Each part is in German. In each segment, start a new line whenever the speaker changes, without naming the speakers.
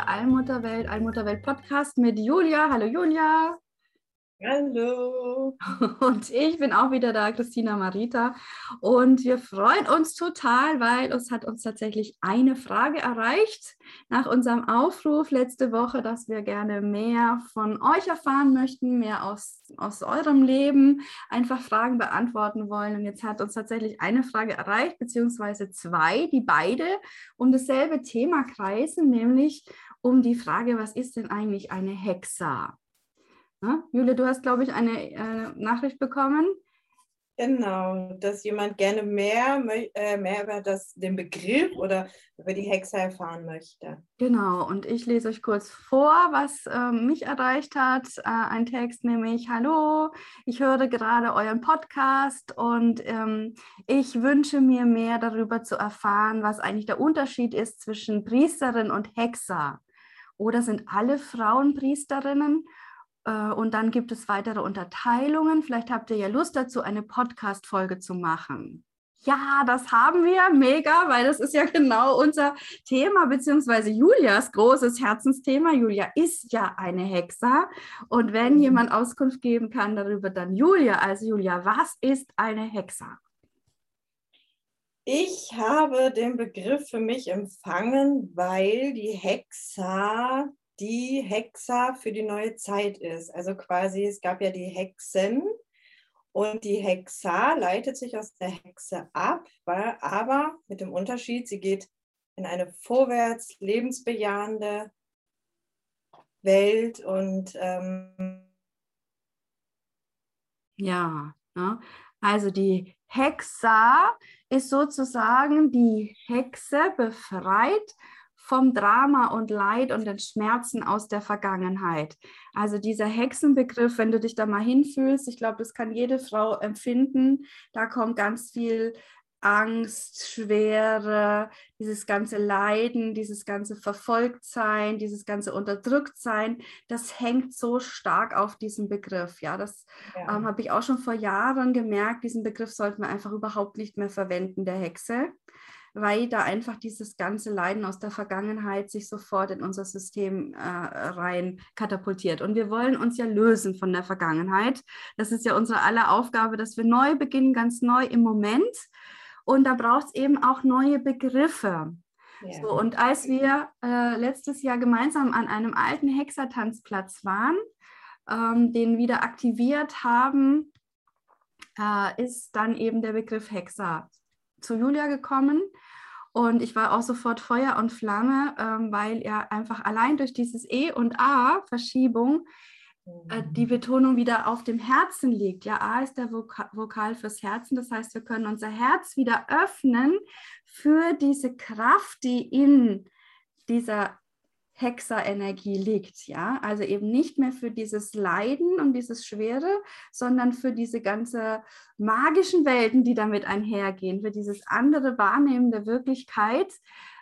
Der Allmutterwelt, Allmutterwelt Podcast mit Julia. Hallo Julia.
Hallo.
Und ich bin auch wieder da, Christina Marita. Und wir freuen uns total, weil uns hat uns tatsächlich eine Frage erreicht nach unserem Aufruf letzte Woche, dass wir gerne mehr von euch erfahren möchten, mehr aus, aus eurem Leben, einfach Fragen beantworten wollen. Und jetzt hat uns tatsächlich eine Frage erreicht, beziehungsweise zwei, die beide um dasselbe Thema kreisen, nämlich um die Frage, was ist denn eigentlich eine Hexa? Ne? Julia, du hast, glaube ich, eine äh, Nachricht bekommen.
Genau, dass jemand gerne mehr, äh, mehr über das, den Begriff oder über die Hexe erfahren möchte.
Genau, und ich lese euch kurz vor, was äh, mich erreicht hat. Äh, ein Text nämlich, hallo, ich höre gerade euren Podcast und ähm, ich wünsche mir mehr darüber zu erfahren, was eigentlich der Unterschied ist zwischen Priesterin und Hexer. Oder sind alle Frauen Priesterinnen? Äh, und dann gibt es weitere Unterteilungen. Vielleicht habt ihr ja Lust dazu, eine Podcast-Folge zu machen. Ja, das haben wir. Mega, weil das ist ja genau unser Thema, beziehungsweise Julias großes Herzensthema. Julia ist ja eine Hexa. Und wenn mhm. jemand Auskunft geben kann darüber, dann Julia. Also Julia, was ist eine Hexa?
Ich habe den Begriff für mich empfangen, weil die Hexa die Hexa für die neue Zeit ist. Also quasi, es gab ja die Hexen und die Hexa leitet sich aus der Hexe ab, weil, aber mit dem Unterschied, sie geht in eine vorwärts lebensbejahende Welt und ähm
ja, ne? Also die Hexa ist sozusagen die Hexe befreit vom Drama und Leid und den Schmerzen aus der Vergangenheit. Also dieser Hexenbegriff, wenn du dich da mal hinfühlst, ich glaube, das kann jede Frau empfinden. Da kommt ganz viel Angst, Schwere, dieses ganze Leiden, dieses ganze Verfolgtsein, dieses ganze Unterdrücktsein, das hängt so stark auf diesem Begriff. Ja, das ja. ähm, habe ich auch schon vor Jahren gemerkt. Diesen Begriff sollten wir einfach überhaupt nicht mehr verwenden, der Hexe weil da einfach dieses ganze Leiden aus der Vergangenheit sich sofort in unser System äh, rein katapultiert. Und wir wollen uns ja lösen von der Vergangenheit. Das ist ja unsere aller Aufgabe, dass wir neu beginnen, ganz neu im Moment. Und da braucht es eben auch neue Begriffe. Ja. So, und als wir äh, letztes Jahr gemeinsam an einem alten Hexertanzplatz waren, ähm, den wieder aktiviert haben, äh, ist dann eben der Begriff Hexer zu Julia gekommen. Und ich war auch sofort Feuer und Flamme, ähm, weil er einfach allein durch dieses E und A Verschiebung äh, die Betonung wieder auf dem Herzen liegt. Ja, A ist der Voka Vokal fürs Herzen. Das heißt, wir können unser Herz wieder öffnen für diese Kraft, die in dieser Hexerenergie liegt, ja, also eben nicht mehr für dieses Leiden und dieses Schwere, sondern für diese ganze magischen Welten, die damit einhergehen, für dieses andere Wahrnehmen der Wirklichkeit,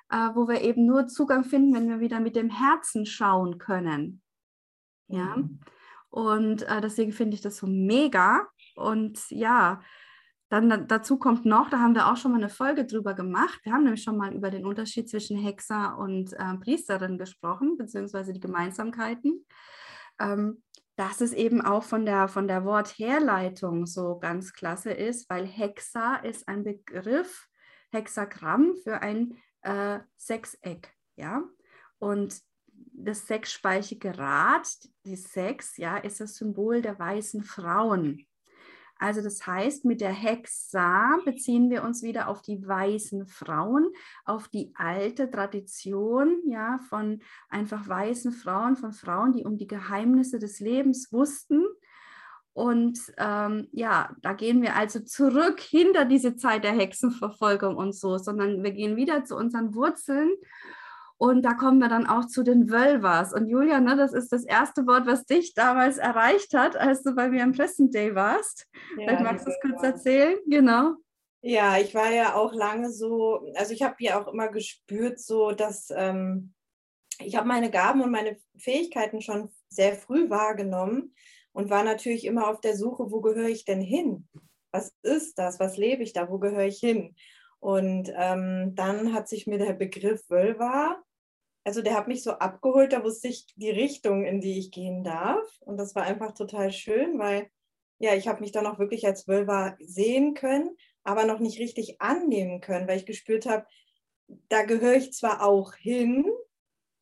äh, wo wir eben nur Zugang finden, wenn wir wieder mit dem Herzen schauen können, ja. Mhm. Und äh, deswegen finde ich das so mega und ja, dann dazu kommt noch, da haben wir auch schon mal eine Folge drüber gemacht. Wir haben nämlich schon mal über den Unterschied zwischen Hexer und äh, Priesterin gesprochen, beziehungsweise die Gemeinsamkeiten. Ähm, dass es eben auch von der, von der Wortherleitung so ganz klasse ist, weil Hexa ist ein Begriff, Hexagramm für ein äh, Sechseck, ja. Und das sechsspeichige Rad, die Sechs, ja, ist das Symbol der weißen Frauen. Also das heißt, mit der Hexa beziehen wir uns wieder auf die weißen Frauen, auf die alte Tradition ja, von einfach weißen Frauen, von Frauen, die um die Geheimnisse des Lebens wussten Und ähm, ja, da gehen wir also zurück hinter diese Zeit der Hexenverfolgung und so, sondern wir gehen wieder zu unseren Wurzeln. Und da kommen wir dann auch zu den Wölvers. Und Julia, ne, das ist das erste Wort, was dich damals erreicht hat, als du bei mir am Present Day warst. Ja, Vielleicht magst du es kurz erzählen? Genau.
Ja, ich war ja auch lange so, also ich habe ja auch immer gespürt, so dass ähm, ich habe meine Gaben und meine Fähigkeiten schon sehr früh wahrgenommen und war natürlich immer auf der Suche, wo gehöre ich denn hin? Was ist das? Was lebe ich da? Wo gehöre ich hin? Und ähm, dann hat sich mir der Begriff Wölver, also der hat mich so abgeholt, da wusste ich die Richtung, in die ich gehen darf. Und das war einfach total schön, weil ja, ich habe mich dann auch wirklich als Wölver sehen können, aber noch nicht richtig annehmen können, weil ich gespürt habe, da gehöre ich zwar auch hin,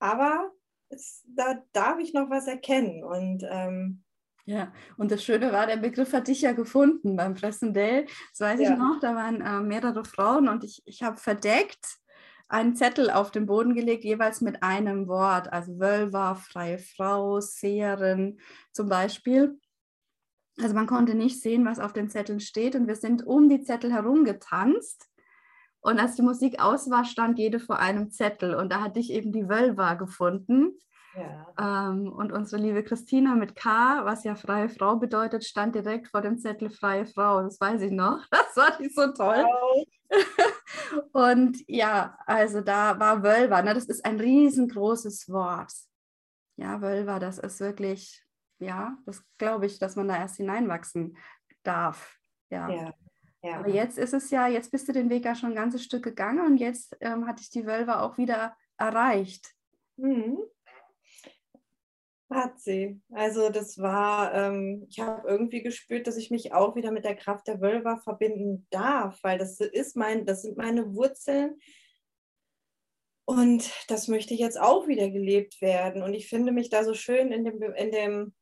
aber es, da darf ich noch was erkennen. Und ähm,
ja, und das Schöne war, der Begriff hat dich ja gefunden beim Pressendale. Das weiß ja. ich noch, da waren äh, mehrere Frauen und ich, ich habe verdeckt einen Zettel auf den Boden gelegt, jeweils mit einem Wort, also Wölver, freie Frau, Seherin zum Beispiel. Also man konnte nicht sehen, was auf den Zetteln steht und wir sind um die Zettel herum getanzt. Und als die Musik aus war, stand jede vor einem Zettel und da hatte ich eben die Wölver gefunden. Ja. Ähm, und unsere liebe Christina mit K, was ja freie Frau bedeutet, stand direkt vor dem Zettel freie Frau. Das weiß ich noch. Das war nicht so toll. Wow. und ja, also da war Wölver. Ne? Das ist ein riesengroßes Wort. Ja, Wölver, das ist wirklich, ja, das glaube ich, dass man da erst hineinwachsen darf. Ja. ja. ja. Aber jetzt ist es ja, jetzt bist du den Weg ja schon ein ganzes Stück gegangen und jetzt ähm, hatte ich die Wölver auch wieder erreicht. Mhm.
Hat sie. Also das war, ähm, ich habe irgendwie gespürt, dass ich mich auch wieder mit der Kraft der Wölver verbinden darf, weil das ist mein, das sind meine Wurzeln. Und das möchte jetzt auch wieder gelebt werden. Und ich finde mich da so schön in dem, in dem,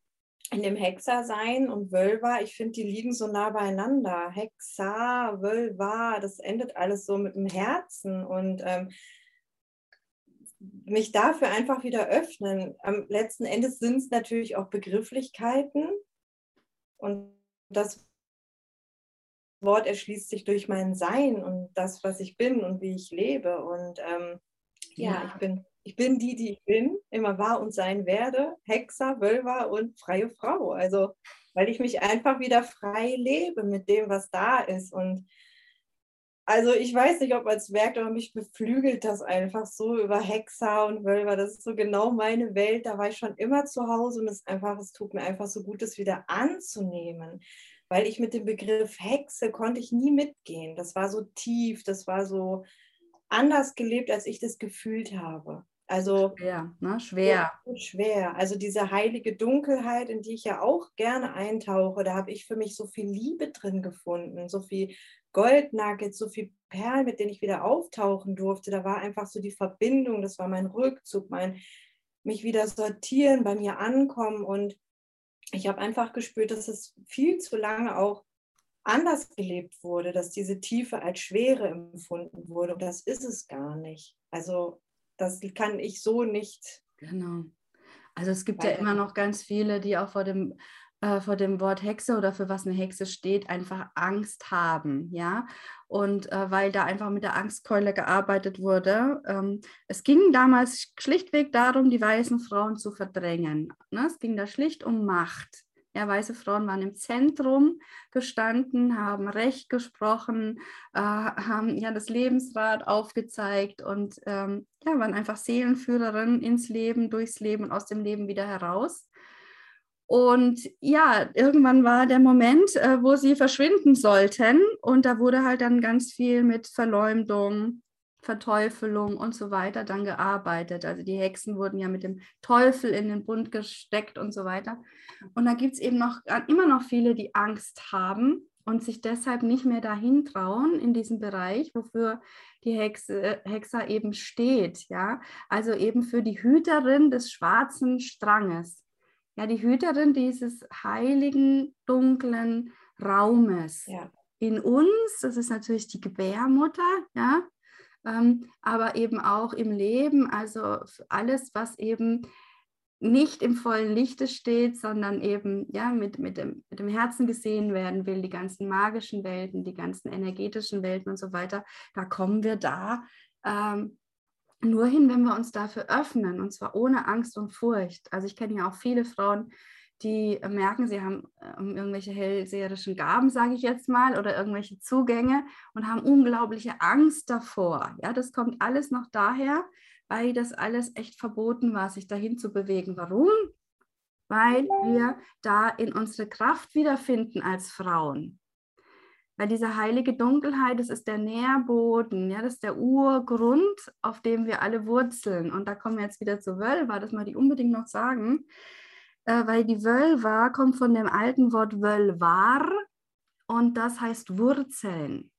in dem Hexer sein und Wölver. Ich finde, die liegen so nah beieinander. Hexer, Wölver, das endet alles so mit dem Herzen. Und ähm, mich dafür einfach wieder öffnen. Am letzten Endes sind es natürlich auch Begrifflichkeiten und das Wort erschließt sich durch mein Sein und das, was ich bin und wie ich lebe. Und ähm, ja, ja, ich bin, ich bin die, die ich bin, immer war und sein werde, Hexer, Wölver und freie Frau. Also, weil ich mich einfach wieder frei lebe mit dem, was da ist. Und also ich weiß nicht, ob man es merkt, aber mich beflügelt das einfach so über Hexer und Wölver. Das ist so genau meine Welt. Da war ich schon immer zu Hause und es einfach, es tut mir einfach so gut, das wieder anzunehmen. Weil ich mit dem Begriff Hexe konnte ich nie mitgehen. Das war so tief, das war so anders gelebt, als ich das gefühlt habe. Also
schwer, ne? schwer.
schwer. Also diese heilige Dunkelheit, in die ich ja auch gerne eintauche, da habe ich für mich so viel Liebe drin gefunden, so viel Goldnuggets, so viel Perlen, mit denen ich wieder auftauchen durfte. Da war einfach so die Verbindung, das war mein Rückzug, mein mich wieder sortieren, bei mir ankommen. Und ich habe einfach gespürt, dass es viel zu lange auch anders gelebt wurde, dass diese Tiefe als Schwere empfunden wurde. Und das ist es gar nicht. Also das kann ich so nicht.
Genau. Also es gibt ja immer noch ganz viele, die auch vor dem äh, vor dem Wort Hexe oder für was eine Hexe steht, einfach Angst haben, ja. Und äh, weil da einfach mit der Angstkeule gearbeitet wurde. Ähm, es ging damals schlichtweg darum, die weißen Frauen zu verdrängen. Ne? Es ging da schlicht um Macht. Ja, weiße Frauen waren im Zentrum gestanden, haben Recht gesprochen, äh, haben ja das Lebensrad aufgezeigt und ähm, ja, waren einfach Seelenführerinnen ins Leben, durchs Leben und aus dem Leben wieder heraus. Und ja, irgendwann war der Moment, äh, wo sie verschwinden sollten. Und da wurde halt dann ganz viel mit Verleumdung, Verteufelung und so weiter dann gearbeitet. Also die Hexen wurden ja mit dem Teufel in den Bund gesteckt und so weiter. Und da gibt es eben noch äh, immer noch viele, die Angst haben und sich deshalb nicht mehr dahin trauen in diesem Bereich, wofür die Hexe, Hexer eben steht. Ja? Also eben für die Hüterin des schwarzen Stranges ja, die Hüterin dieses heiligen, dunklen Raumes. Ja. In uns, das ist natürlich die Gebärmutter, ja, ähm, aber eben auch im Leben, also alles, was eben nicht im vollen Lichte steht, sondern eben ja, mit, mit, dem, mit dem Herzen gesehen werden will, die ganzen magischen Welten, die ganzen energetischen Welten und so weiter, da kommen wir da ähm, nur hin, wenn wir uns dafür öffnen und zwar ohne Angst und Furcht. Also ich kenne ja auch viele Frauen, die merken, sie haben ähm, irgendwelche hellseherischen Gaben, sage ich jetzt mal, oder irgendwelche Zugänge und haben unglaubliche Angst davor. Ja, das kommt alles noch daher, weil das alles echt verboten war, sich dahin zu bewegen. Warum? Weil wir da in unsere Kraft wiederfinden als Frauen. Weil diese heilige Dunkelheit, das ist der Nährboden, ja, das ist der Urgrund, auf dem wir alle wurzeln. Und da kommen wir jetzt wieder zu Wölver, das mal die unbedingt noch sagen, äh, weil die Wölver kommt von dem alten Wort Wölvar und das heißt Wurzeln.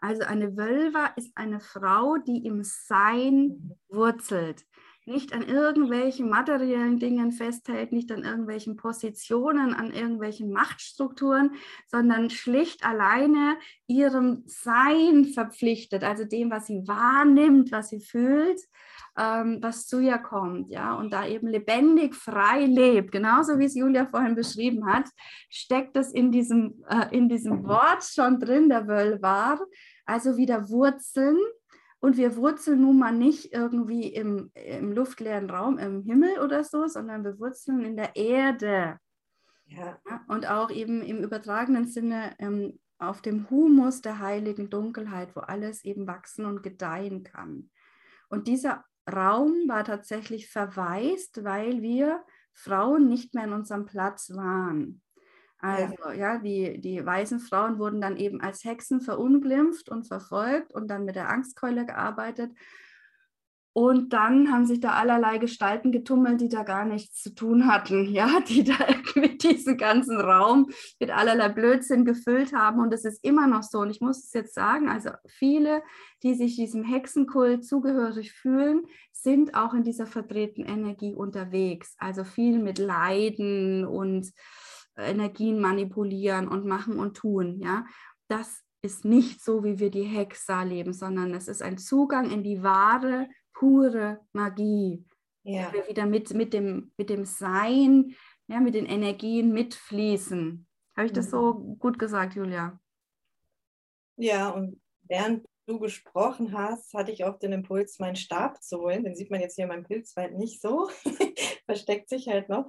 Also eine Wölver ist eine Frau, die im Sein wurzelt. Nicht an irgendwelchen materiellen Dingen festhält, nicht an irgendwelchen Positionen, an irgendwelchen Machtstrukturen, sondern schlicht alleine ihrem Sein verpflichtet, also dem, was sie wahrnimmt, was sie fühlt, ähm, was zu ihr kommt, ja, und da eben lebendig, frei lebt, genauso wie es Julia vorhin beschrieben hat, steckt es in diesem, äh, in diesem Wort schon drin, der Wölvar, also wieder Wurzeln. Und wir wurzeln nun mal nicht irgendwie im, im luftleeren Raum, im Himmel oder so, sondern wir wurzeln in der Erde. Ja. und auch eben im übertragenen Sinne ähm, auf dem Humus der heiligen Dunkelheit, wo alles eben wachsen und gedeihen kann. Und dieser Raum war tatsächlich verwaist, weil wir Frauen nicht mehr in unserem Platz waren. Also ja, die, die weißen Frauen wurden dann eben als Hexen verunglimpft und verfolgt und dann mit der Angstkeule gearbeitet. Und dann haben sich da allerlei Gestalten getummelt, die da gar nichts zu tun hatten, ja, die da mit diesem ganzen Raum mit allerlei Blödsinn gefüllt haben. Und es ist immer noch so. Und ich muss es jetzt sagen, also viele, die sich diesem Hexenkult zugehörig fühlen, sind auch in dieser verdrehten Energie unterwegs. Also viel mit Leiden und Energien manipulieren und machen und tun. Ja, das ist nicht so, wie wir die Hexa leben, sondern es ist ein Zugang in die wahre pure Magie. Ja. Wir wieder mit, mit, dem, mit dem Sein, ja, mit den Energien mitfließen. Habe ich das mhm. so gut gesagt, Julia?
Ja, und während du gesprochen hast, hatte ich auch den Impuls, meinen Stab zu holen. Den sieht man jetzt hier in meinem Pilzwald nicht so. Versteckt sich halt noch.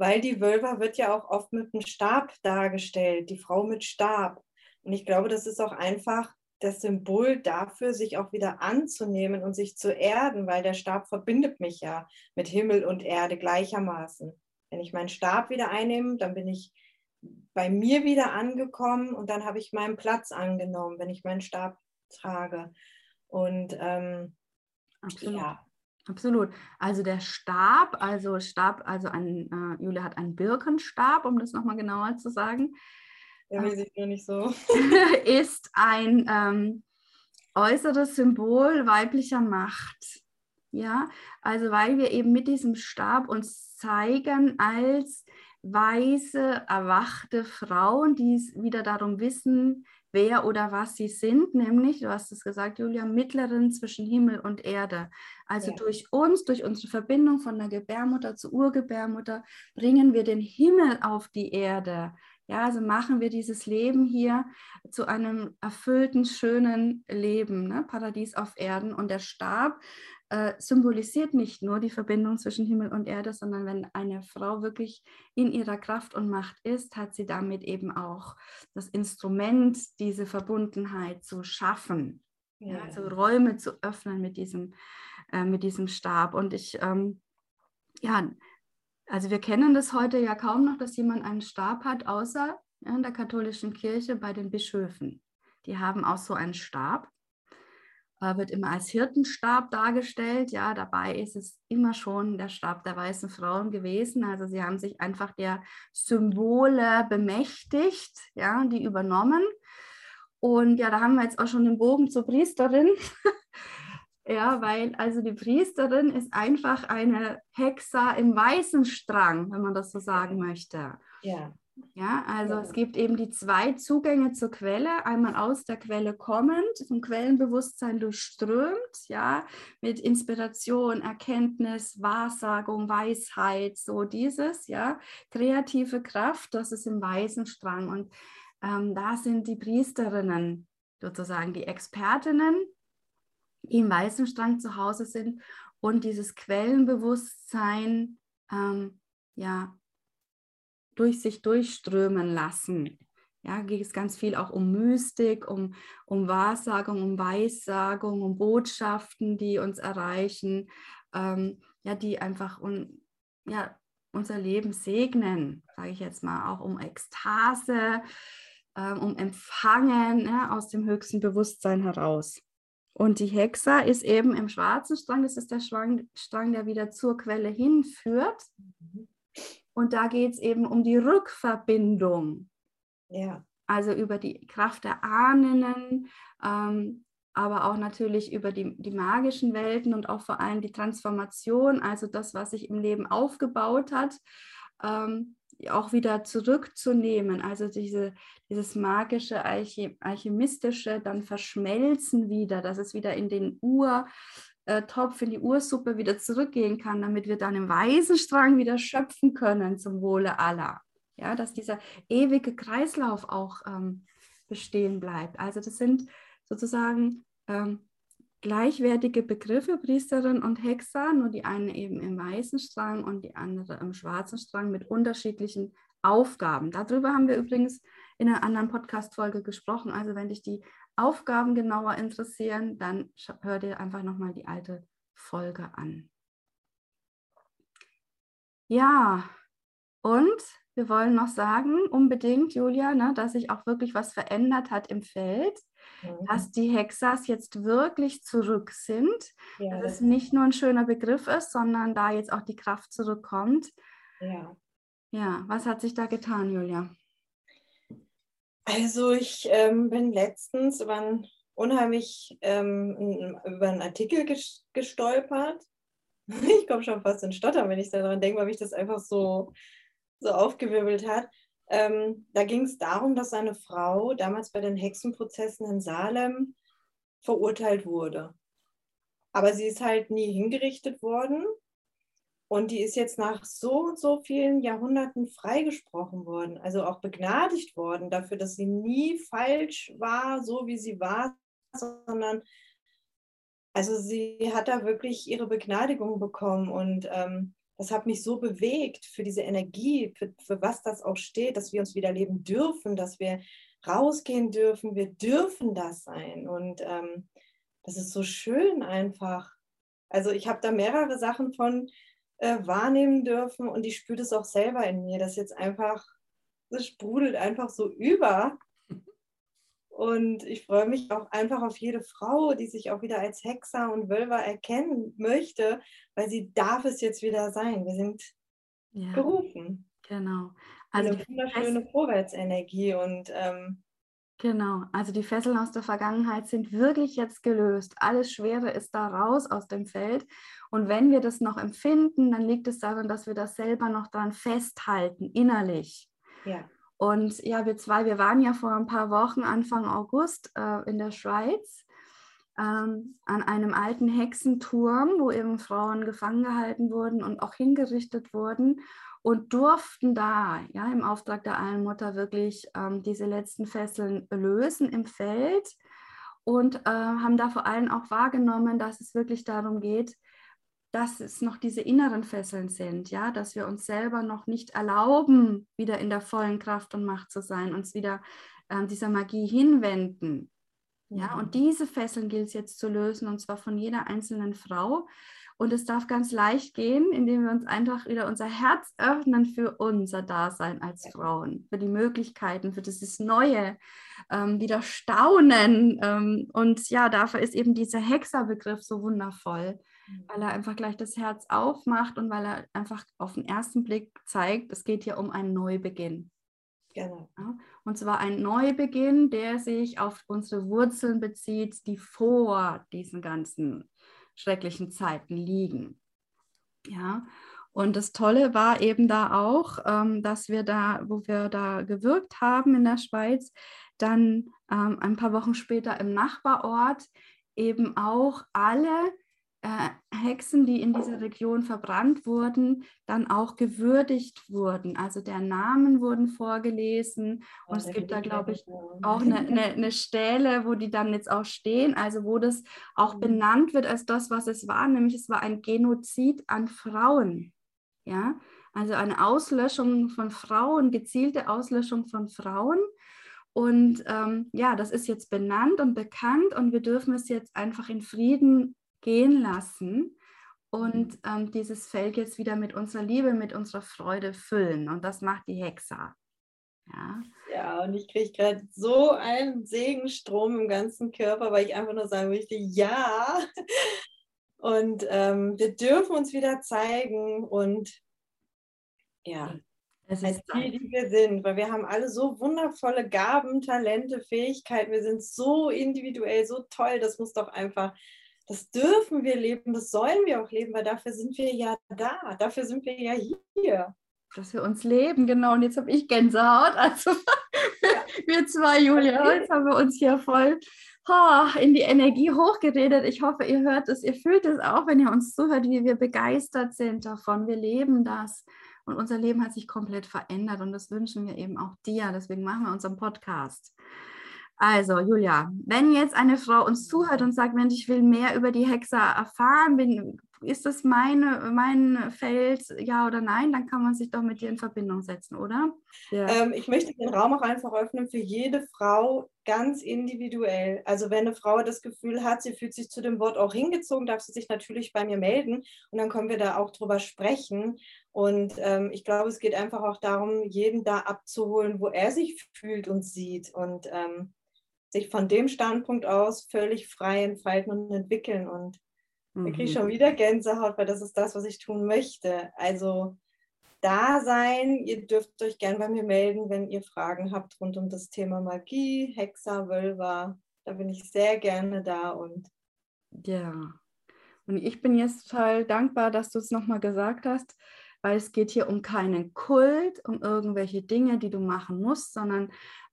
Weil die Wölver wird ja auch oft mit einem Stab dargestellt, die Frau mit Stab. Und ich glaube, das ist auch einfach das Symbol dafür, sich auch wieder anzunehmen und sich zu erden, weil der Stab verbindet mich ja mit Himmel und Erde gleichermaßen. Wenn ich meinen Stab wieder einnehme, dann bin ich bei mir wieder angekommen und dann habe ich meinen Platz angenommen, wenn ich meinen Stab trage. Und ähm,
ja. Absolut. Also der Stab, also Stab, also ein, äh, Julia hat einen Birkenstab, um das nochmal genauer zu sagen.
Ja, weiß ich nur nicht so.
ist ein ähm, äußeres Symbol weiblicher Macht. Ja, also weil wir eben mit diesem Stab uns zeigen als weise, erwachte Frauen, die wieder darum wissen, wer oder was sie sind, nämlich, du hast es gesagt, Julia, Mittlerin zwischen Himmel und Erde. Also ja. durch uns, durch unsere Verbindung von der Gebärmutter zur Urgebärmutter, bringen wir den Himmel auf die Erde. Ja, also machen wir dieses Leben hier zu einem erfüllten, schönen Leben, ne? Paradies auf Erden. Und der Stab äh, symbolisiert nicht nur die Verbindung zwischen Himmel und Erde, sondern wenn eine Frau wirklich in ihrer Kraft und Macht ist, hat sie damit eben auch das Instrument, diese Verbundenheit zu schaffen. Ja. also Räume zu öffnen mit diesem, äh, mit diesem Stab. Und ich, ähm, ja, also wir kennen das heute ja kaum noch, dass jemand einen Stab hat, außer in der katholischen Kirche bei den Bischöfen. Die haben auch so einen Stab, wird immer als Hirtenstab dargestellt. Ja, dabei ist es immer schon der Stab der weißen Frauen gewesen. Also sie haben sich einfach der Symbole bemächtigt, ja, die übernommen. Und ja, da haben wir jetzt auch schon den Bogen zur Priesterin. Ja, weil also die Priesterin ist einfach eine Hexa im weißen Strang, wenn man das so sagen möchte. Ja. Ja, also es gibt eben die zwei Zugänge zur Quelle, einmal aus der Quelle kommend, vom Quellenbewusstsein durchströmt, ja, mit Inspiration, Erkenntnis, Wahrsagung, Weisheit, so dieses, ja, kreative Kraft, das ist im weißen Strang. Und ähm, da sind die Priesterinnen sozusagen die Expertinnen, die im weißen Strang zu Hause sind und dieses Quellenbewusstsein ähm, ja, durch sich durchströmen lassen. Ja, geht es ganz viel auch um Mystik, um, um Wahrsagung, um Weissagung, um Botschaften, die uns erreichen, ähm, ja, die einfach un, ja, unser Leben segnen, sage ich jetzt mal, auch um Ekstase, ähm, um Empfangen ja, aus dem höchsten Bewusstsein heraus. Und die Hexa ist eben im schwarzen Strang, das ist der Strang, Strang der wieder zur Quelle hinführt. Mhm. Und da geht es eben um die Rückverbindung.
Ja.
Also über die Kraft der Ahnen, ähm, aber auch natürlich über die, die magischen Welten und auch vor allem die Transformation, also das, was sich im Leben aufgebaut hat, ähm, auch wieder zurückzunehmen. Also diese, dieses magische, alchemistische, dann verschmelzen wieder, dass es wieder in den Ur, äh, Topf in die Ursuppe wieder zurückgehen kann, damit wir dann im weißen Strang wieder schöpfen können zum Wohle aller. Ja, dass dieser ewige Kreislauf auch ähm, bestehen bleibt. Also das sind sozusagen ähm, gleichwertige Begriffe, Priesterin und Hexer, nur die eine eben im weißen Strang und die andere im schwarzen Strang mit unterschiedlichen Aufgaben. Darüber haben wir übrigens in einer anderen Podcast-Folge gesprochen. Also wenn dich die Aufgaben genauer interessieren, dann hör dir einfach nochmal die alte Folge an. Ja, und wir wollen noch sagen, unbedingt, Julia, ne, dass sich auch wirklich was verändert hat im Feld, mhm. dass die Hexas jetzt wirklich zurück sind, ja, dass es nicht nur ein schöner Begriff ist, sondern da jetzt auch die Kraft zurückkommt.
Ja.
Ja, was hat sich da getan, Julia?
Also ich ähm, bin letztens über einen unheimlich ähm, über einen Artikel gestolpert. Ich komme schon fast in Stottern, wenn ich daran denke, weil mich das einfach so, so aufgewirbelt hat. Ähm, da ging es darum, dass eine Frau damals bei den Hexenprozessen in Salem verurteilt wurde. Aber sie ist halt nie hingerichtet worden, und die ist jetzt nach so und so vielen Jahrhunderten freigesprochen worden, also auch begnadigt worden dafür, dass sie nie falsch war, so wie sie war, sondern also sie hat da wirklich ihre Begnadigung bekommen und ähm, das hat mich so bewegt für diese Energie, für, für was das auch steht, dass wir uns wieder leben dürfen, dass wir rausgehen dürfen, wir dürfen das sein und ähm, das ist so schön einfach. Also ich habe da mehrere Sachen von äh, wahrnehmen dürfen und ich spüre das auch selber in mir, dass jetzt einfach, das sprudelt einfach so über. Und ich freue mich auch einfach auf jede Frau, die sich auch wieder als Hexer und Wölver erkennen möchte, weil sie darf es jetzt wieder sein. Wir sind ja, gerufen.
Genau.
Also eine wunderschöne Vorwärtsenergie und ähm,
Genau, also die Fesseln aus der Vergangenheit sind wirklich jetzt gelöst. Alles Schwere ist da raus aus dem Feld. Und wenn wir das noch empfinden, dann liegt es daran, dass wir das selber noch dran festhalten, innerlich.
Ja.
Und ja, wir zwei, wir waren ja vor ein paar Wochen, Anfang August, äh, in der Schweiz ähm, an einem alten Hexenturm, wo eben Frauen gefangen gehalten wurden und auch hingerichtet wurden und durften da ja im Auftrag der Allmutter wirklich ähm, diese letzten Fesseln lösen im Feld und äh, haben da vor allem auch wahrgenommen, dass es wirklich darum geht, dass es noch diese inneren Fesseln sind, ja, dass wir uns selber noch nicht erlauben, wieder in der vollen Kraft und Macht zu sein, uns wieder äh, dieser Magie hinwenden. Ja, und mhm. diese Fesseln gilt es jetzt zu lösen, und zwar von jeder einzelnen Frau. Und es darf ganz leicht gehen, indem wir uns einfach wieder unser Herz öffnen für unser Dasein als Frauen, für die Möglichkeiten, für dieses Neue, ähm, wieder staunen. Ähm, und ja, dafür ist eben dieser Hexerbegriff so wundervoll, mhm. weil er einfach gleich das Herz aufmacht und weil er einfach auf den ersten Blick zeigt, es geht hier um einen Neubeginn.
Genau.
Ja, und zwar ein Neubeginn, der sich auf unsere Wurzeln bezieht, die vor diesen ganzen schrecklichen Zeiten liegen. Ja, Und das Tolle war eben da auch, ähm, dass wir da, wo wir da gewirkt haben in der Schweiz, dann ähm, ein paar Wochen später im Nachbarort eben auch alle äh, Hexen, die in dieser Region verbrannt wurden, dann auch gewürdigt wurden. Also der Namen wurden vorgelesen und es gibt da, glaube ich, auch eine, eine, eine, Stelle, wo die dann jetzt auch stehen, also wo das auch mhm. benannt wird als das, was es war, nämlich es war ein Genozid an Frauen. Ja, also eine Auslöschung von Frauen, gezielte Auslöschung von Frauen. Und ähm, ja, das ist jetzt benannt und bekannt und wir dürfen es jetzt einfach in Frieden gehen lassen und mhm. ähm, dieses Feld jetzt wieder mit unserer Liebe, mit unserer Freude füllen. Und das macht die Hexa.
Ja, ja und ich kriege gerade so einen Segenstrom im ganzen Körper, weil ich einfach nur sagen möchte, ja. Und ähm, wir dürfen uns wieder zeigen und ja, es als die, die wir sind, weil wir haben alle so wundervolle Gaben, Talente, Fähigkeiten. Wir sind so individuell, so toll. Das muss doch einfach das dürfen wir leben, das sollen wir auch leben, weil dafür sind wir ja da, dafür sind wir ja hier.
Dass wir uns leben, genau. Und jetzt habe ich Gänsehaut. Also ja. wir zwei, Julia, jetzt haben wir uns hier voll oh, in die Energie hochgeredet. Ich hoffe, ihr hört es, ihr fühlt es auch, wenn ihr uns zuhört, wie wir begeistert sind davon. Wir leben das. Und unser Leben hat sich komplett verändert und das wünschen wir eben auch dir. Deswegen machen wir unseren Podcast. Also, Julia, wenn jetzt eine Frau uns zuhört und sagt, Mensch, ich will mehr über die Hexa erfahren, bin, ist das meine, mein Feld, ja oder nein, dann kann man sich doch mit dir in Verbindung setzen, oder?
Ja. Ähm, ich möchte den Raum auch einfach öffnen für jede Frau ganz individuell. Also wenn eine Frau das Gefühl hat, sie fühlt sich zu dem Wort auch hingezogen, darf sie sich natürlich bei mir melden und dann können wir da auch drüber sprechen. Und ähm, ich glaube, es geht einfach auch darum, jeden da abzuholen, wo er sich fühlt und sieht. Und ähm, sich von dem Standpunkt aus völlig frei entfalten und entwickeln. Und mhm. da kriege ich schon wieder Gänsehaut, weil das ist das, was ich tun möchte. Also da sein, ihr dürft euch gerne bei mir melden, wenn ihr Fragen habt rund um das Thema Magie, Hexa, Wölver. Da bin ich sehr gerne da und
ja. Und ich bin jetzt total dankbar, dass du es nochmal gesagt hast, weil es geht hier um keinen Kult, um irgendwelche Dinge, die du machen musst, sondern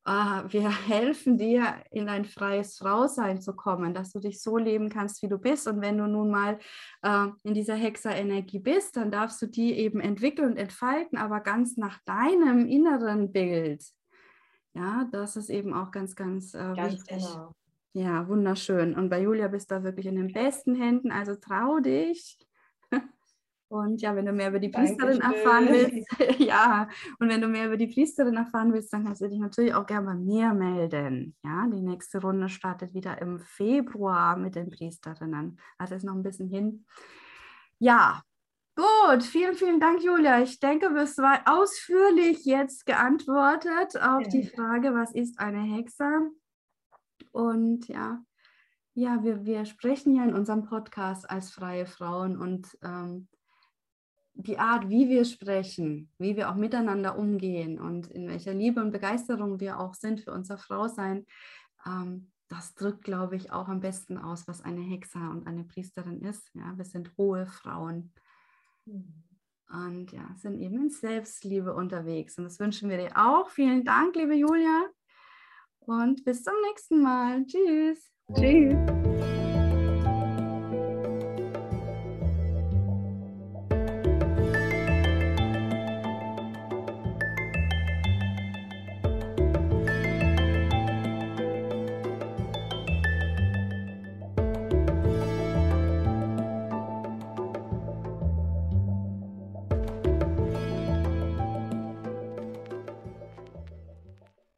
wir helfen dir, in ein freies Frausein zu kommen, dass du dich so leben kannst, wie du bist. Und wenn du nun mal äh, in dieser Hexerenergie bist, dann darfst du die eben entwickeln und entfalten, aber ganz nach deinem inneren Bild. Ja, das ist eben auch ganz, ganz, äh, ganz wichtig. Genau. Ja, wunderschön. Und bei Julia bist du wirklich in den besten Händen. Also trau dich. Und ja, wenn du mehr über die Priesterin Dankeschön. erfahren willst, ja, und wenn du mehr über die Priesterin erfahren willst, dann kannst du dich natürlich auch gerne bei mir melden. Ja, die nächste Runde startet wieder im Februar mit den Priesterinnen. Also ist noch ein bisschen hin. Ja, gut. Vielen, vielen Dank, Julia. Ich denke, es war ausführlich jetzt geantwortet auf ja. die Frage, was ist eine Hexe? Und ja, ja, wir, wir sprechen ja in unserem Podcast als freie Frauen und ähm, die Art, wie wir sprechen, wie wir auch miteinander umgehen und in welcher Liebe und Begeisterung wir auch sind für unser Frausein, ähm, das drückt, glaube ich, auch am besten aus, was eine Hexe und eine Priesterin ist. Ja, wir sind hohe Frauen. Und ja, sind eben in Selbstliebe unterwegs. Und das wünschen wir dir auch. Vielen Dank, liebe Julia. Und bis zum nächsten Mal. Tschüss. Tschüss.